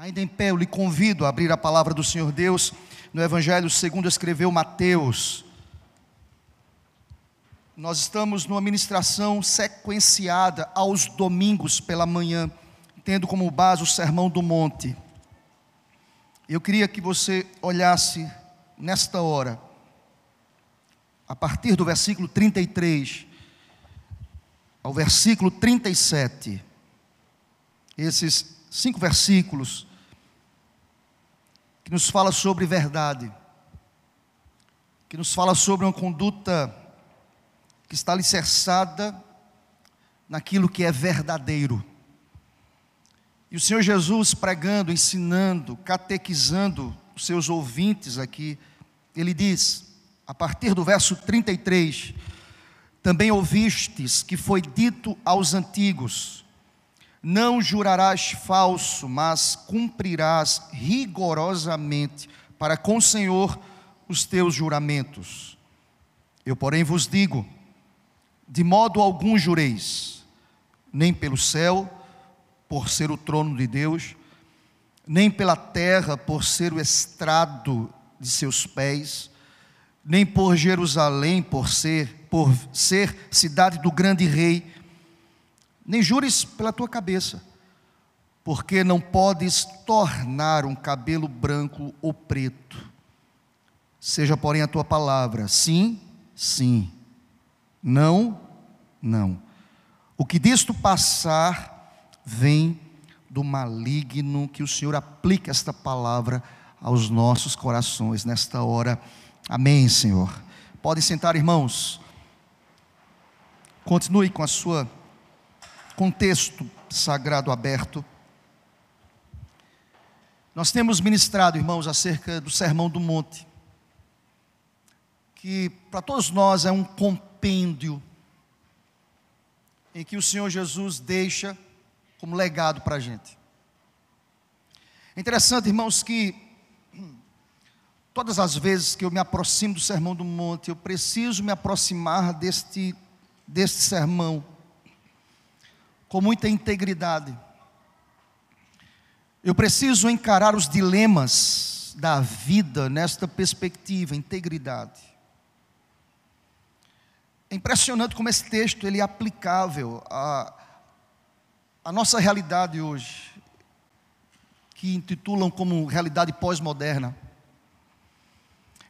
Ainda em pé, eu lhe convido a abrir a palavra do Senhor Deus no Evangelho segundo escreveu Mateus. Nós estamos numa ministração sequenciada aos domingos pela manhã, tendo como base o Sermão do Monte. Eu queria que você olhasse nesta hora, a partir do versículo 33 ao versículo 37. Esses cinco versículos que nos fala sobre verdade, que nos fala sobre uma conduta que está alicerçada naquilo que é verdadeiro. E o Senhor Jesus pregando, ensinando, catequizando os seus ouvintes aqui, ele diz, a partir do verso 33, também ouvistes que foi dito aos antigos: não jurarás falso, mas cumprirás rigorosamente para com o Senhor os teus juramentos. Eu, porém, vos digo: de modo algum jureis, nem pelo céu, por ser o trono de Deus, nem pela terra, por ser o estrado de seus pés, nem por Jerusalém, por ser, por ser cidade do grande rei, nem jures pela tua cabeça, porque não podes tornar um cabelo branco ou preto. Seja, porém, a tua palavra sim, sim, não, não. O que disto passar vem do maligno, que o Senhor aplique esta palavra aos nossos corações nesta hora. Amém, Senhor. Podem sentar, irmãos. Continue com a sua contexto sagrado aberto. Nós temos ministrado, irmãos, acerca do Sermão do Monte, que para todos nós é um compêndio em que o Senhor Jesus deixa como legado para a gente. É interessante, irmãos, que todas as vezes que eu me aproximo do Sermão do Monte, eu preciso me aproximar deste, deste sermão com muita integridade. Eu preciso encarar os dilemas da vida nesta perspectiva, integridade. É impressionante como esse texto ele é aplicável à, nossa realidade hoje, que intitulam como realidade pós-moderna.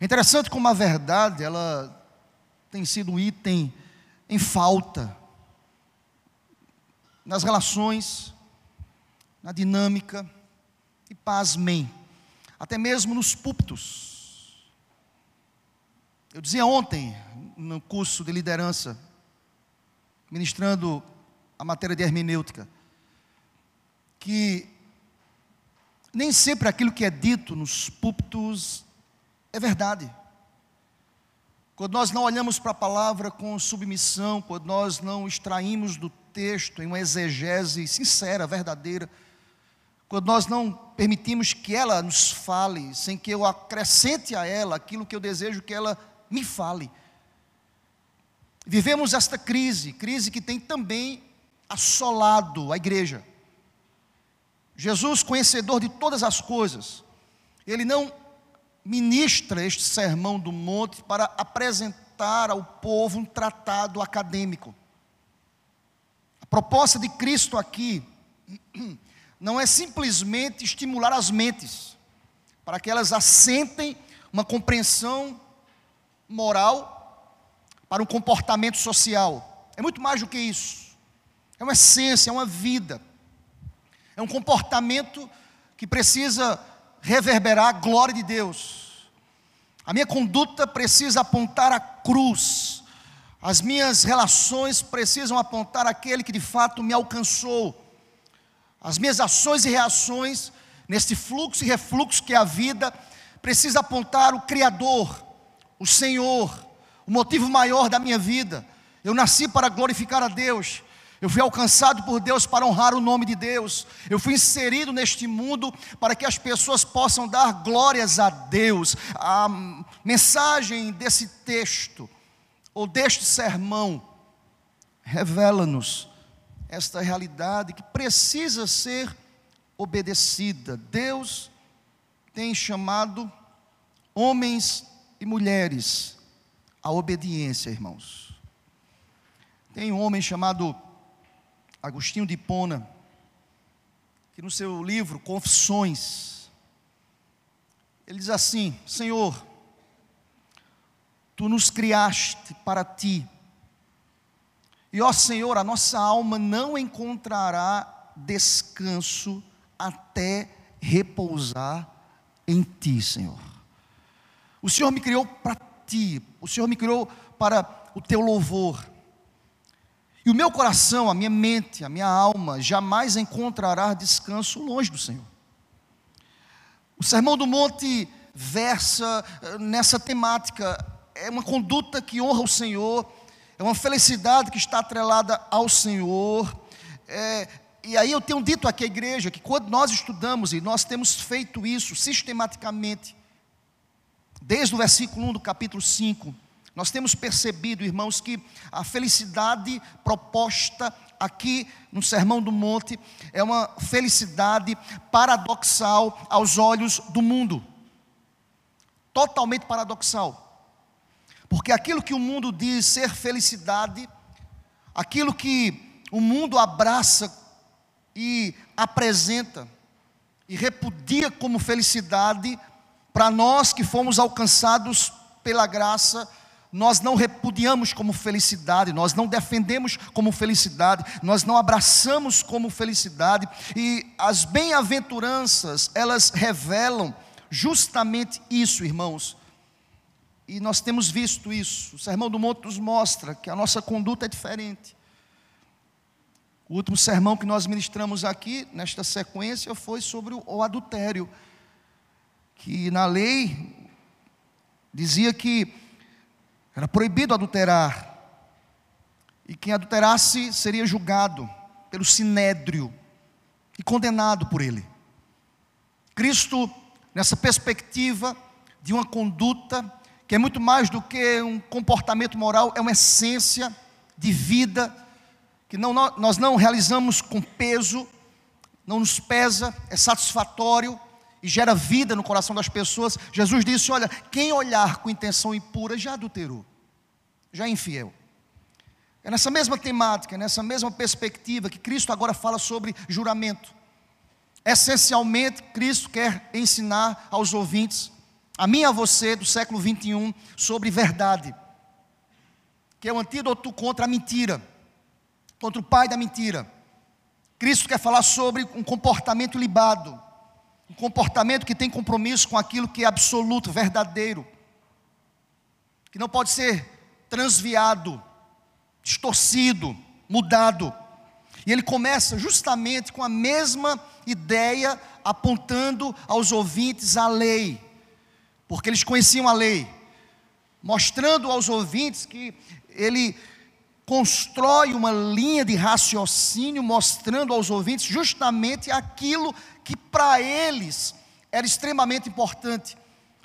É interessante como a verdade ela tem sido um item em falta nas relações, na dinâmica, e pasmem, até mesmo nos púlpitos. Eu dizia ontem, no curso de liderança, ministrando a matéria de hermenêutica, que nem sempre aquilo que é dito nos púlpitos é verdade. Quando nós não olhamos para a palavra com submissão, quando nós não extraímos do texto em uma exegese sincera, verdadeira, quando nós não permitimos que ela nos fale, sem que eu acrescente a ela aquilo que eu desejo que ela me fale. Vivemos esta crise, crise que tem também assolado a igreja. Jesus, conhecedor de todas as coisas, ele não ministra este sermão do monte para apresentar ao povo um tratado acadêmico. Proposta de Cristo aqui não é simplesmente estimular as mentes, para que elas assentem uma compreensão moral para um comportamento social. É muito mais do que isso. É uma essência, é uma vida. É um comportamento que precisa reverberar a glória de Deus. A minha conduta precisa apontar a cruz. As minhas relações precisam apontar aquele que de fato me alcançou. As minhas ações e reações nesse fluxo e refluxo que é a vida precisa apontar o criador, o Senhor, o motivo maior da minha vida. Eu nasci para glorificar a Deus. Eu fui alcançado por Deus para honrar o nome de Deus. Eu fui inserido neste mundo para que as pessoas possam dar glórias a Deus. A mensagem desse texto, ou deste sermão, revela-nos esta realidade que precisa ser obedecida. Deus tem chamado homens e mulheres à obediência, irmãos. Tem um homem chamado Agostinho de Hipona, que no seu livro Confissões, ele diz assim: Senhor, tu nos criaste para ti, e ó Senhor, a nossa alma não encontrará descanso até repousar em ti, Senhor. O Senhor me criou para ti, o Senhor me criou para o teu louvor. E o meu coração, a minha mente, a minha alma jamais encontrará descanso longe do Senhor. O Sermão do Monte versa eh, nessa temática. É uma conduta que honra o Senhor, é uma felicidade que está atrelada ao Senhor. É, e aí eu tenho dito aqui à igreja que quando nós estudamos, e nós temos feito isso sistematicamente, desde o versículo 1 do capítulo 5, nós temos percebido, irmãos, que a felicidade proposta aqui no Sermão do Monte é uma felicidade paradoxal aos olhos do mundo. Totalmente paradoxal. Porque aquilo que o mundo diz ser felicidade, aquilo que o mundo abraça e apresenta e repudia como felicidade, para nós que fomos alcançados pela graça, nós não repudiamos como felicidade, nós não defendemos como felicidade, nós não abraçamos como felicidade, e as bem-aventuranças, elas revelam justamente isso, irmãos. E nós temos visto isso. O Sermão do Monte nos mostra que a nossa conduta é diferente. O último sermão que nós ministramos aqui, nesta sequência, foi sobre o adultério. Que na lei dizia que era proibido adulterar. E quem adulterasse seria julgado pelo sinédrio e condenado por ele. Cristo, nessa perspectiva de uma conduta que é muito mais do que um comportamento moral, é uma essência de vida que não, nós não realizamos com peso, não nos pesa, é satisfatório, e gera vida no coração das pessoas. Jesus disse: Olha, quem olhar com intenção impura já adulterou, já é infiel. É nessa mesma temática, é nessa mesma perspectiva que Cristo agora fala sobre juramento. Essencialmente, Cristo quer ensinar aos ouvintes, a mim e a você do século 21, sobre verdade, que é o antídoto contra a mentira, contra o pai da mentira. Cristo quer falar sobre um comportamento libado, um comportamento que tem compromisso com aquilo que é absoluto, verdadeiro, que não pode ser transviado, distorcido, mudado. E ele começa justamente com a mesma ideia, apontando aos ouvintes a lei, porque eles conheciam a lei, mostrando aos ouvintes que ele constrói uma linha de raciocínio, mostrando aos ouvintes justamente aquilo que para eles era extremamente importante.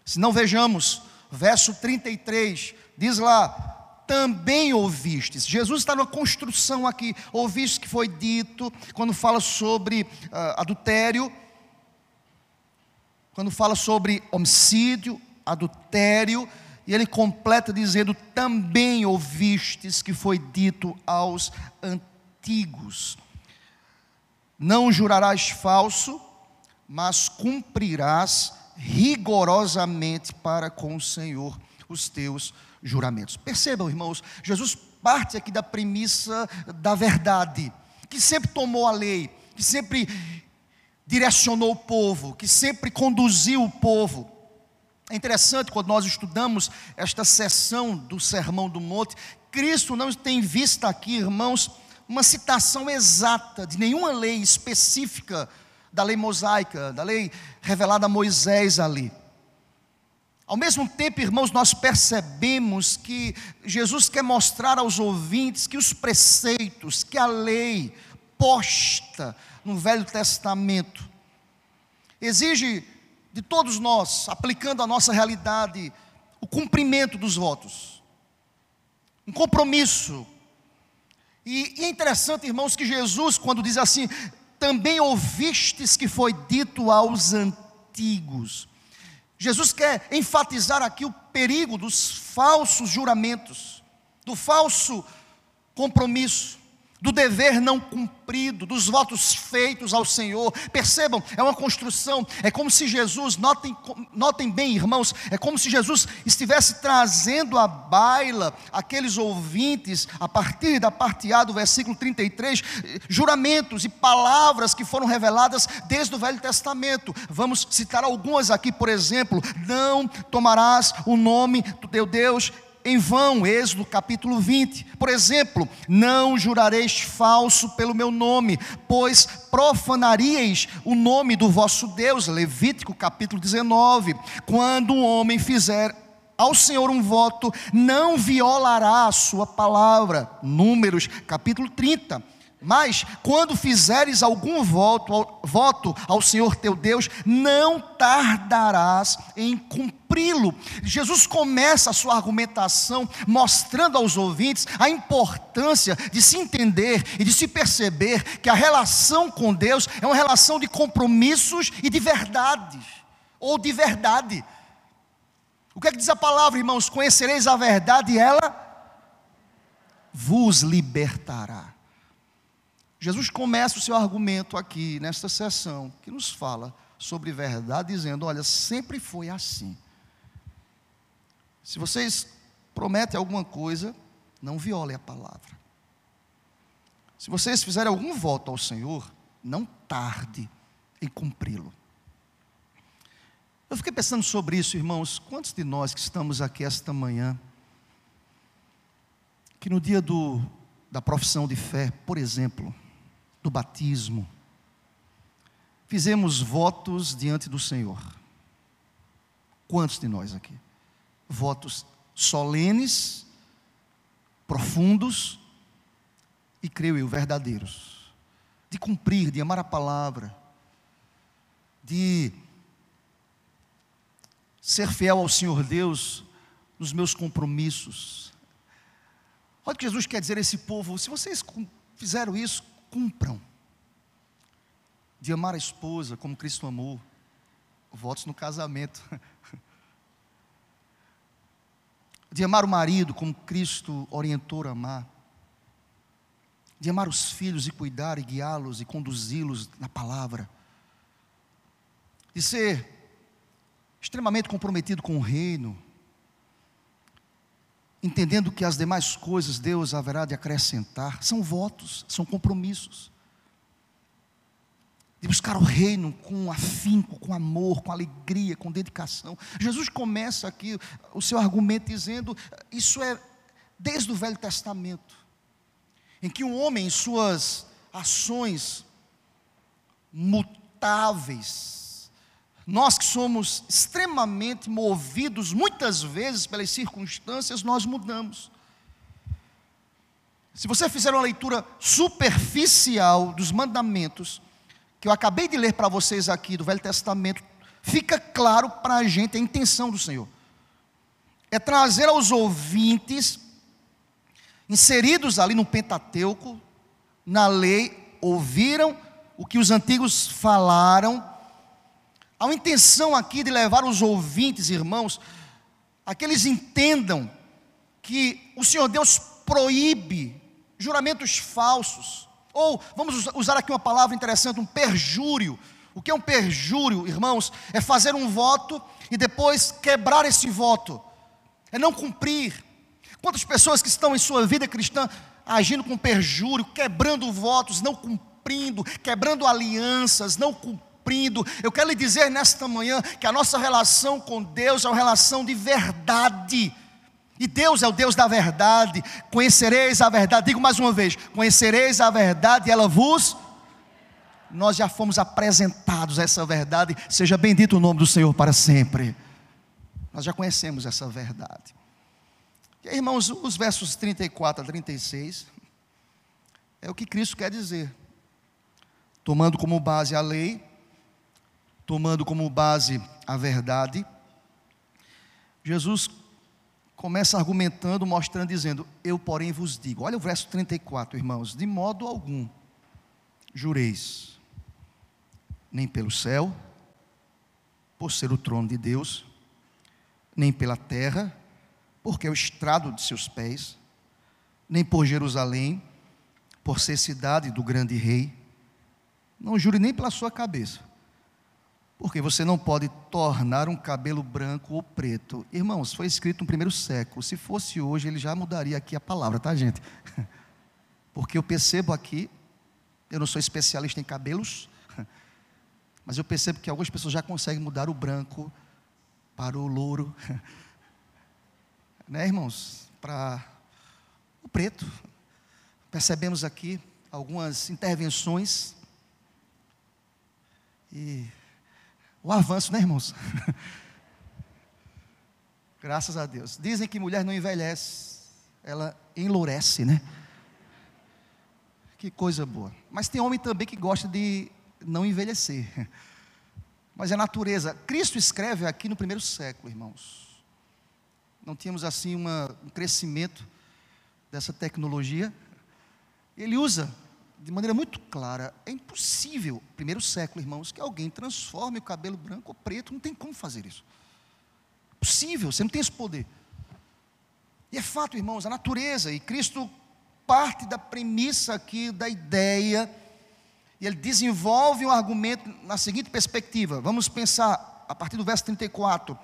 Se não vejamos, verso 33, diz lá: também ouvistes. Jesus está na construção aqui. Ouviste que foi dito, quando fala sobre uh, adultério, quando fala sobre homicídio, adultério, e ele completa dizendo: também ouvistes que foi dito aos antigos. Não jurarás falso, mas cumprirás rigorosamente para com o Senhor os teus juramentos. Percebam, irmãos, Jesus parte aqui da premissa da verdade, que sempre tomou a lei, que sempre direcionou o povo, que sempre conduziu o povo. É interessante quando nós estudamos esta sessão do Sermão do Monte, Cristo não tem visto aqui, irmãos, uma citação exata de nenhuma lei específica da lei mosaica, da lei revelada a Moisés ali. Ao mesmo tempo, irmãos, nós percebemos que Jesus quer mostrar aos ouvintes que os preceitos, que a lei posta no Velho Testamento, exige de todos nós, aplicando a nossa realidade, o cumprimento dos votos, um compromisso. E, e é interessante, irmãos, que Jesus, quando diz assim, também ouvistes que foi dito aos antigos. Jesus quer enfatizar aqui o perigo dos falsos juramentos, do falso compromisso do dever não cumprido, dos votos feitos ao Senhor. Percebam, é uma construção, é como se Jesus, notem, notem bem, irmãos, é como se Jesus estivesse trazendo à baila aqueles ouvintes, a partir da parte A do versículo 33, juramentos e palavras que foram reveladas desde o Velho Testamento. Vamos citar algumas aqui, por exemplo: não tomarás o nome do teu Deus em vão, Êxodo capítulo 20. Por exemplo, não jurareis falso pelo meu nome, pois profanaríeis o nome do vosso Deus, Levítico capítulo 19. Quando um homem fizer ao Senhor um voto, não violará a sua palavra, Números capítulo 30. Mas, quando fizeres algum voto voto ao Senhor teu Deus, não tardarás em cumpri-lo. Jesus começa a sua argumentação mostrando aos ouvintes a importância de se entender e de se perceber que a relação com Deus é uma relação de compromissos e de verdades, ou de verdade. O que é que diz a palavra, irmãos? Conhecereis a verdade e ela vos libertará. Jesus começa o seu argumento aqui, nesta sessão, que nos fala sobre verdade, dizendo: olha, sempre foi assim. Se vocês prometem alguma coisa, não violem a palavra. Se vocês fizerem algum voto ao Senhor, não tarde em cumpri-lo. Eu fiquei pensando sobre isso, irmãos. Quantos de nós que estamos aqui esta manhã, que no dia do, da profissão de fé, por exemplo, do batismo, fizemos votos diante do Senhor. Quantos de nós aqui? Votos solenes, profundos e, creio eu, verdadeiros. De cumprir, de amar a palavra, de ser fiel ao Senhor Deus nos meus compromissos. Olha o que Jesus quer dizer a esse povo: se vocês fizeram isso, cumpram. De amar a esposa como Cristo amou. Votos no casamento. De amar o marido como Cristo orientou a amar. De amar os filhos e cuidar e guiá-los e conduzi-los na palavra. De ser extremamente comprometido com o reino, entendendo que as demais coisas Deus haverá de acrescentar, são votos, são compromissos. De buscar o reino com afinco, com amor, com alegria, com dedicação. Jesus começa aqui o seu argumento dizendo: isso é desde o Velho Testamento, em que um homem, em suas ações mutáveis, nós que somos extremamente movidos, muitas vezes pelas circunstâncias, nós mudamos. Se você fizer uma leitura superficial dos mandamentos, que eu acabei de ler para vocês aqui do Velho Testamento, fica claro para a gente a intenção do Senhor. É trazer aos ouvintes, inseridos ali no Pentateuco, na lei, ouviram o que os antigos falaram, Há uma intenção aqui de levar os ouvintes, irmãos, a que eles entendam que o Senhor Deus proíbe juramentos falsos. Ou, vamos usar aqui uma palavra interessante, um perjúrio. O que é um perjúrio, irmãos? É fazer um voto e depois quebrar esse voto. É não cumprir. Quantas pessoas que estão em sua vida cristã agindo com perjúrio, quebrando votos, não cumprindo, quebrando alianças, não cumprindo cumprindo. Eu quero lhe dizer nesta manhã que a nossa relação com Deus é uma relação de verdade. E Deus é o Deus da verdade. Conhecereis a verdade. Digo mais uma vez: conhecereis a verdade e ela vos. Nós já fomos apresentados a essa verdade. Seja bendito o nome do Senhor para sempre. Nós já conhecemos essa verdade. E aí, irmãos, os versos 34 a 36 é o que Cristo quer dizer. Tomando como base a lei, tomando como base a verdade, Jesus começa argumentando, mostrando, dizendo: Eu, porém, vos digo. Olha o verso 34, irmãos: De modo algum jureis. nem pelo céu, por ser o trono de Deus, nem pela terra, porque é o estrado de seus pés, nem por Jerusalém, por ser cidade do grande rei. Não jure nem pela sua cabeça, porque você não pode tornar um cabelo branco ou preto. Irmãos, foi escrito no primeiro século. Se fosse hoje, ele já mudaria aqui a palavra, tá, gente? Porque eu percebo aqui, eu não sou especialista em cabelos, mas eu percebo que algumas pessoas já conseguem mudar o branco para o louro, né, irmãos? Para o preto. Percebemos aqui algumas intervenções e o avanço, né, irmãos? Graças a Deus. Dizem que mulher não envelhece, ela enlourece, né? Que coisa boa. Mas tem homem também que gosta de não envelhecer. Mas é natureza. Cristo escreve aqui no primeiro século, irmãos. Não tínhamos assim uma, um crescimento dessa tecnologia. Ele usa de maneira muito clara: é impossível, primeiro século, irmãos, que alguém transforme o cabelo branco ou preto. Não tem como fazer isso. Possível, você não tem esse poder. E é fato, irmãos, a natureza, e Cristo parte da premissa aqui, da ideia e ele desenvolve um argumento na seguinte perspectiva. Vamos pensar a partir do verso 34.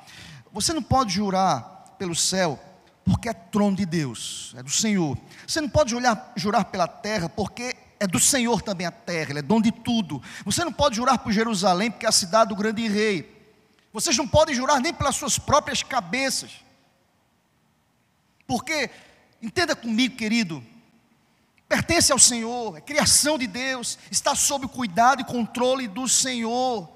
Você não pode jurar pelo céu, porque é trono de Deus, é do Senhor. Você não pode jurar, jurar pela terra, porque é do Senhor também a terra, ele é dono de tudo. Você não pode jurar por Jerusalém, porque é a cidade do grande rei. Vocês não podem jurar nem pelas suas próprias cabeças. Porque, entenda comigo, querido, pertence ao Senhor, é criação de Deus, está sob o cuidado e controle do Senhor.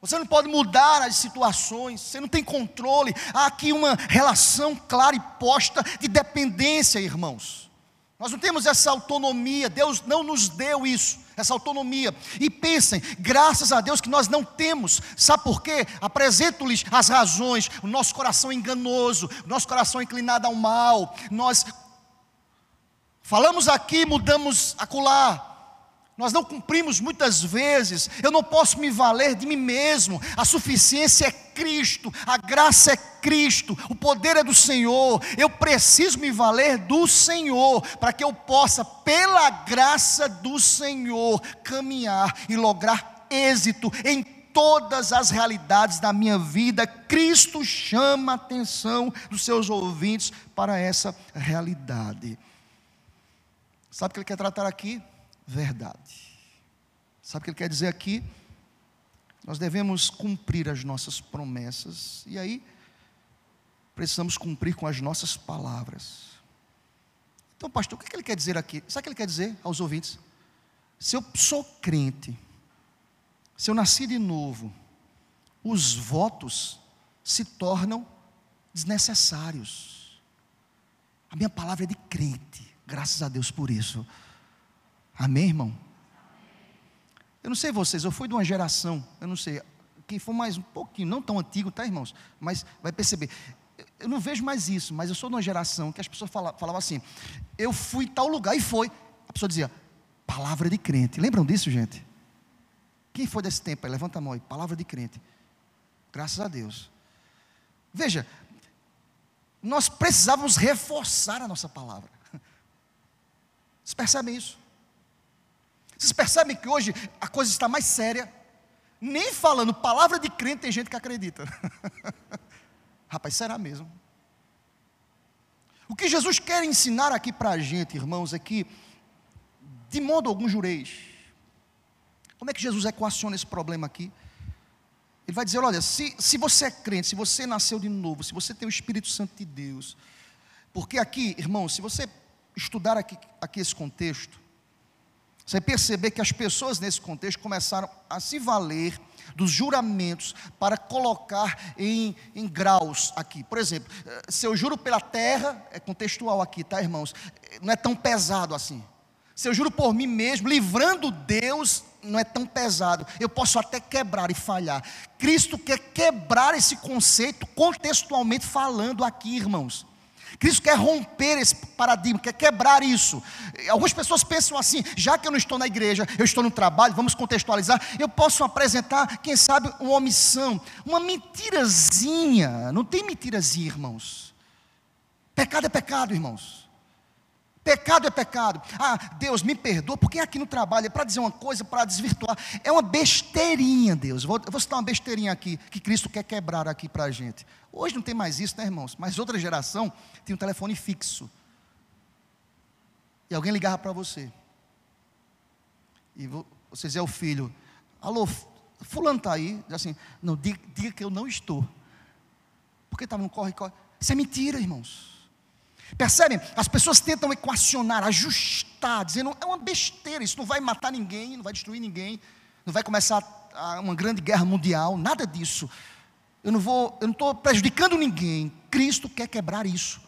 Você não pode mudar as situações, você não tem controle. Há aqui uma relação clara e posta de dependência, irmãos. Nós não temos essa autonomia, Deus não nos deu isso, essa autonomia. E pensem, graças a Deus que nós não temos, sabe por quê? Apresento-lhes as razões, o nosso coração é enganoso, o nosso coração é inclinado ao mal, nós Falamos aqui, mudamos acolá. Nós não cumprimos muitas vezes. Eu não posso me valer de mim mesmo. A suficiência é Cristo, a graça é Cristo, o poder é do Senhor. Eu preciso me valer do Senhor para que eu possa, pela graça do Senhor, caminhar e lograr êxito em todas as realidades da minha vida. Cristo chama a atenção dos seus ouvintes para essa realidade. Sabe o que ele quer tratar aqui? Verdade. Sabe o que ele quer dizer aqui? Nós devemos cumprir as nossas promessas, e aí precisamos cumprir com as nossas palavras. Então, pastor, o que ele quer dizer aqui? Sabe o que ele quer dizer aos ouvintes? Se eu sou crente, se eu nasci de novo, os votos se tornam desnecessários. A minha palavra é de crente. Graças a Deus por isso. Amém, irmão? Eu não sei vocês, eu fui de uma geração, eu não sei, quem for mais um pouquinho, não tão antigo, tá, irmãos? Mas vai perceber. Eu não vejo mais isso, mas eu sou de uma geração que as pessoas falavam, falavam assim: eu fui tal lugar e foi. A pessoa dizia, palavra de crente. Lembram disso, gente? Quem foi desse tempo? Levanta a mão aí, palavra de crente. Graças a Deus. Veja, nós precisávamos reforçar a nossa palavra. Vocês percebem isso? Vocês percebem que hoje a coisa está mais séria? Nem falando palavra de crente tem gente que acredita. Rapaz, será mesmo? O que Jesus quer ensinar aqui para a gente, irmãos, é que, de modo algum, jureis. Como é que Jesus equaciona esse problema aqui? Ele vai dizer: olha, se, se você é crente, se você nasceu de novo, se você tem o Espírito Santo de Deus, porque aqui, irmãos, se você estudar aqui, aqui esse contexto, você perceber que as pessoas nesse contexto começaram a se valer dos juramentos para colocar em, em graus aqui. Por exemplo, eh, se eu juro pela terra, é contextual aqui, tá, irmãos? Não é tão pesado assim. Se eu juro por mim mesmo, livrando Deus, não é tão pesado. Eu posso até quebrar e falhar. Cristo quer quebrar esse conceito contextualmente falando aqui, irmãos. Cristo quer romper esse paradigma, quer quebrar isso. Algumas pessoas pensam assim: já que eu não estou na igreja, eu estou no trabalho, vamos contextualizar, eu posso apresentar, quem sabe, uma omissão, uma mentirazinha. Não tem mentirazinha, irmãos. Pecado é pecado, irmãos. Pecado é pecado. Ah, Deus me perdoa, porque aqui no trabalho é para dizer uma coisa, para desvirtuar. É uma besteirinha, Deus. Vou, vou citar uma besteirinha aqui, que Cristo quer quebrar aqui para a gente. Hoje não tem mais isso, né, irmãos? Mas outra geração tinha um telefone fixo. E alguém ligava para você. E você dizia ao filho: Alô, Fulano está aí? Diz assim: Não, diga, diga que eu não estou. Porque estava no corre-corre. Isso é mentira, irmãos. Percebem? As pessoas tentam equacionar, ajustar, dizendo é uma besteira, isso não vai matar ninguém, não vai destruir ninguém, não vai começar uma grande guerra mundial, nada disso. Eu não vou, eu não estou prejudicando ninguém. Cristo quer quebrar isso.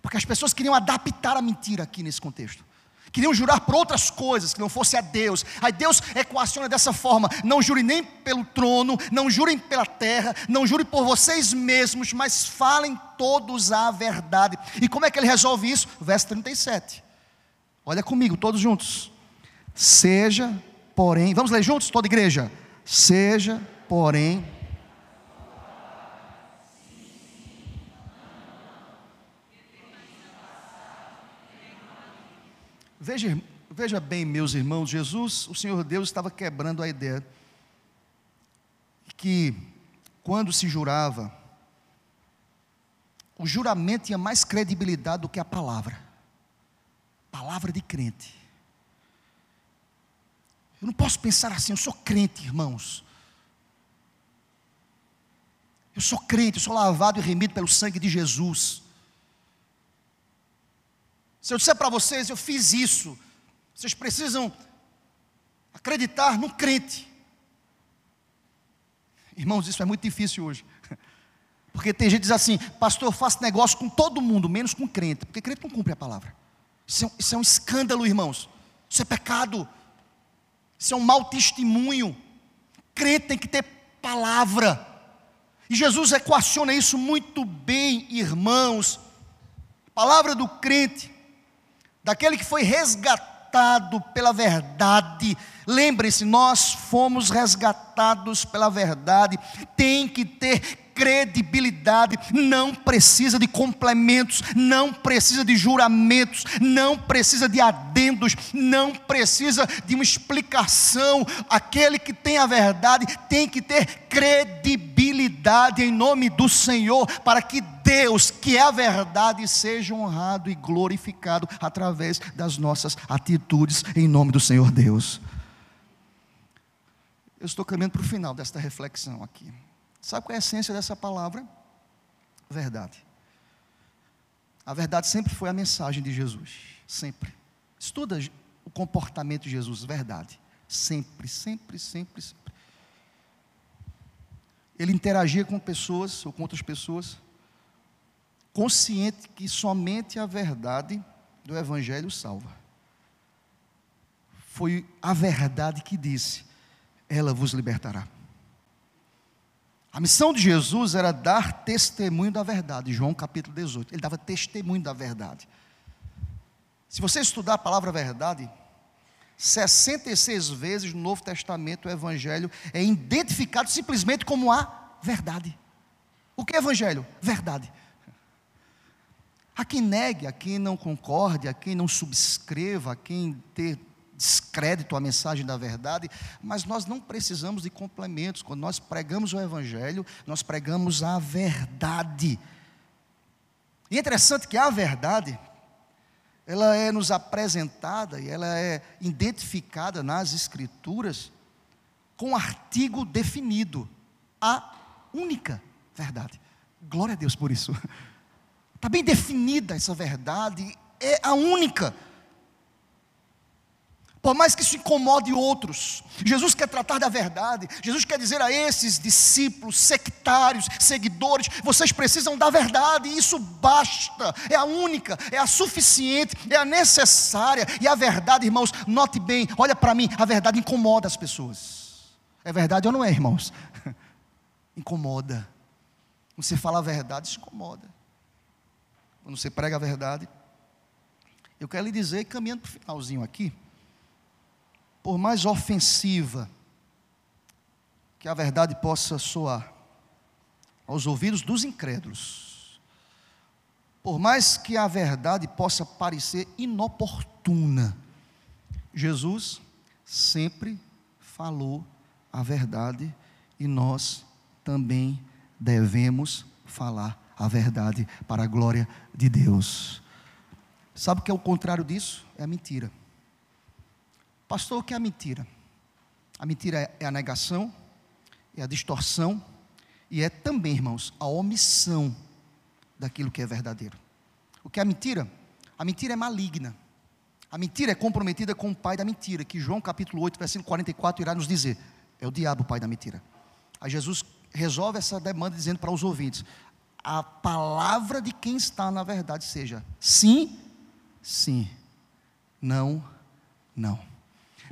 Porque as pessoas queriam adaptar a mentira aqui nesse contexto. Queriam jurar por outras coisas que não fosse a Deus. Aí Deus equaciona dessa forma: não jure nem pelo trono, não jurem pela terra, não jurem por vocês mesmos, mas falem todos a verdade. E como é que ele resolve isso? Verso 37. Olha comigo, todos juntos. Seja, porém, vamos ler juntos, toda igreja. Seja, porém, Veja, veja bem, meus irmãos, Jesus, o Senhor Deus estava quebrando a ideia que quando se jurava, o juramento tinha mais credibilidade do que a palavra. Palavra de crente. Eu não posso pensar assim, eu sou crente, irmãos. Eu sou crente, eu sou lavado e remido pelo sangue de Jesus. Se eu disser para vocês, eu fiz isso, vocês precisam acreditar no crente. Irmãos, isso é muito difícil hoje. Porque tem gente que diz assim, pastor, eu faço negócio com todo mundo, menos com crente, porque crente não cumpre a palavra. Isso é, um, isso é um escândalo, irmãos. Isso é pecado. Isso é um mau testemunho. Crente tem que ter palavra. E Jesus equaciona isso muito bem, irmãos. palavra do crente daquele que foi resgatado pela verdade. Lembre-se, nós fomos resgatados pela verdade. Tem que ter credibilidade, não precisa de complementos, não precisa de juramentos, não precisa de adendos, não precisa de uma explicação. Aquele que tem a verdade tem que ter credibilidade em nome do Senhor, para que Deus, que é a verdade, seja honrado e glorificado através das nossas atitudes em nome do Senhor Deus. Eu estou caminhando para o final desta reflexão aqui. Sabe qual é a essência dessa palavra? Verdade. A verdade sempre foi a mensagem de Jesus. Sempre. Estuda o comportamento de Jesus, verdade. Sempre, sempre, sempre, sempre. Ele interagia com pessoas ou com outras pessoas, consciente que somente a verdade do Evangelho salva. Foi a verdade que disse: ela vos libertará. A missão de Jesus era dar testemunho da verdade, João capítulo 18. Ele dava testemunho da verdade. Se você estudar a palavra verdade, 66 vezes no Novo Testamento o Evangelho é identificado simplesmente como a verdade. O que é Evangelho? Verdade. A quem negue, a quem não concorde, a quem não subscreva, a quem ter descrédito à mensagem da verdade, mas nós não precisamos de complementos. Quando nós pregamos o Evangelho, nós pregamos a verdade. E é interessante que a verdade, ela é nos apresentada e ela é identificada nas Escrituras com um artigo definido, a única verdade. Glória a Deus por isso. Está bem definida essa verdade, é a única verdade por mais que isso incomode outros, Jesus quer tratar da verdade. Jesus quer dizer a esses discípulos, sectários, seguidores: vocês precisam da verdade, e isso basta, é a única, é a suficiente, é a necessária. E a verdade, irmãos, note bem, olha para mim, a verdade incomoda as pessoas. É verdade ou não é, irmãos? incomoda. Você fala a verdade, isso incomoda. quando você prega a verdade. Eu quero lhe dizer, caminhando para o finalzinho aqui, por mais ofensiva que a verdade possa soar aos ouvidos dos incrédulos, por mais que a verdade possa parecer inoportuna, Jesus sempre falou a verdade e nós também devemos falar a verdade para a glória de Deus. Sabe o que é o contrário disso? É a mentira. Pastor, o que é a mentira? A mentira é a negação, é a distorção e é também, irmãos, a omissão daquilo que é verdadeiro. O que é a mentira? A mentira é maligna. A mentira é comprometida com o pai da mentira, que João capítulo 8, versículo 44 irá nos dizer. É o diabo o pai da mentira. Aí Jesus resolve essa demanda dizendo para os ouvintes: a palavra de quem está na verdade seja sim, sim, não, não.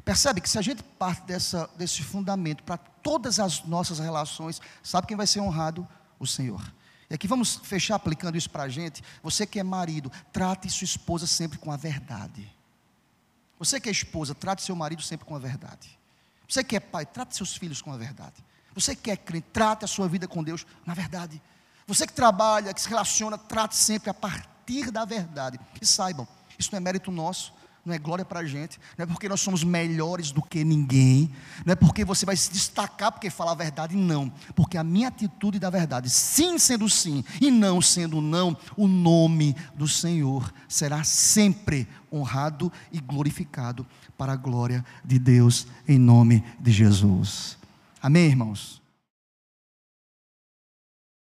Percebe que se a gente parte dessa, desse fundamento para todas as nossas relações, sabe quem vai ser honrado? O Senhor. E aqui vamos fechar aplicando isso para a gente. Você que é marido, trate sua esposa sempre com a verdade. Você que é esposa, trate seu marido sempre com a verdade. Você que é pai, trate seus filhos com a verdade. Você que é crente, trate a sua vida com Deus na verdade. Você que trabalha, que se relaciona, trate sempre a partir da verdade. E saibam, isso não é mérito nosso, não é glória para a gente, não é porque nós somos melhores do que ninguém, não é porque você vai se destacar porque fala a verdade, não. Porque a minha atitude da verdade, sim sendo sim e não sendo não, o nome do Senhor será sempre honrado e glorificado para a glória de Deus, em nome de Jesus. Amém, irmãos?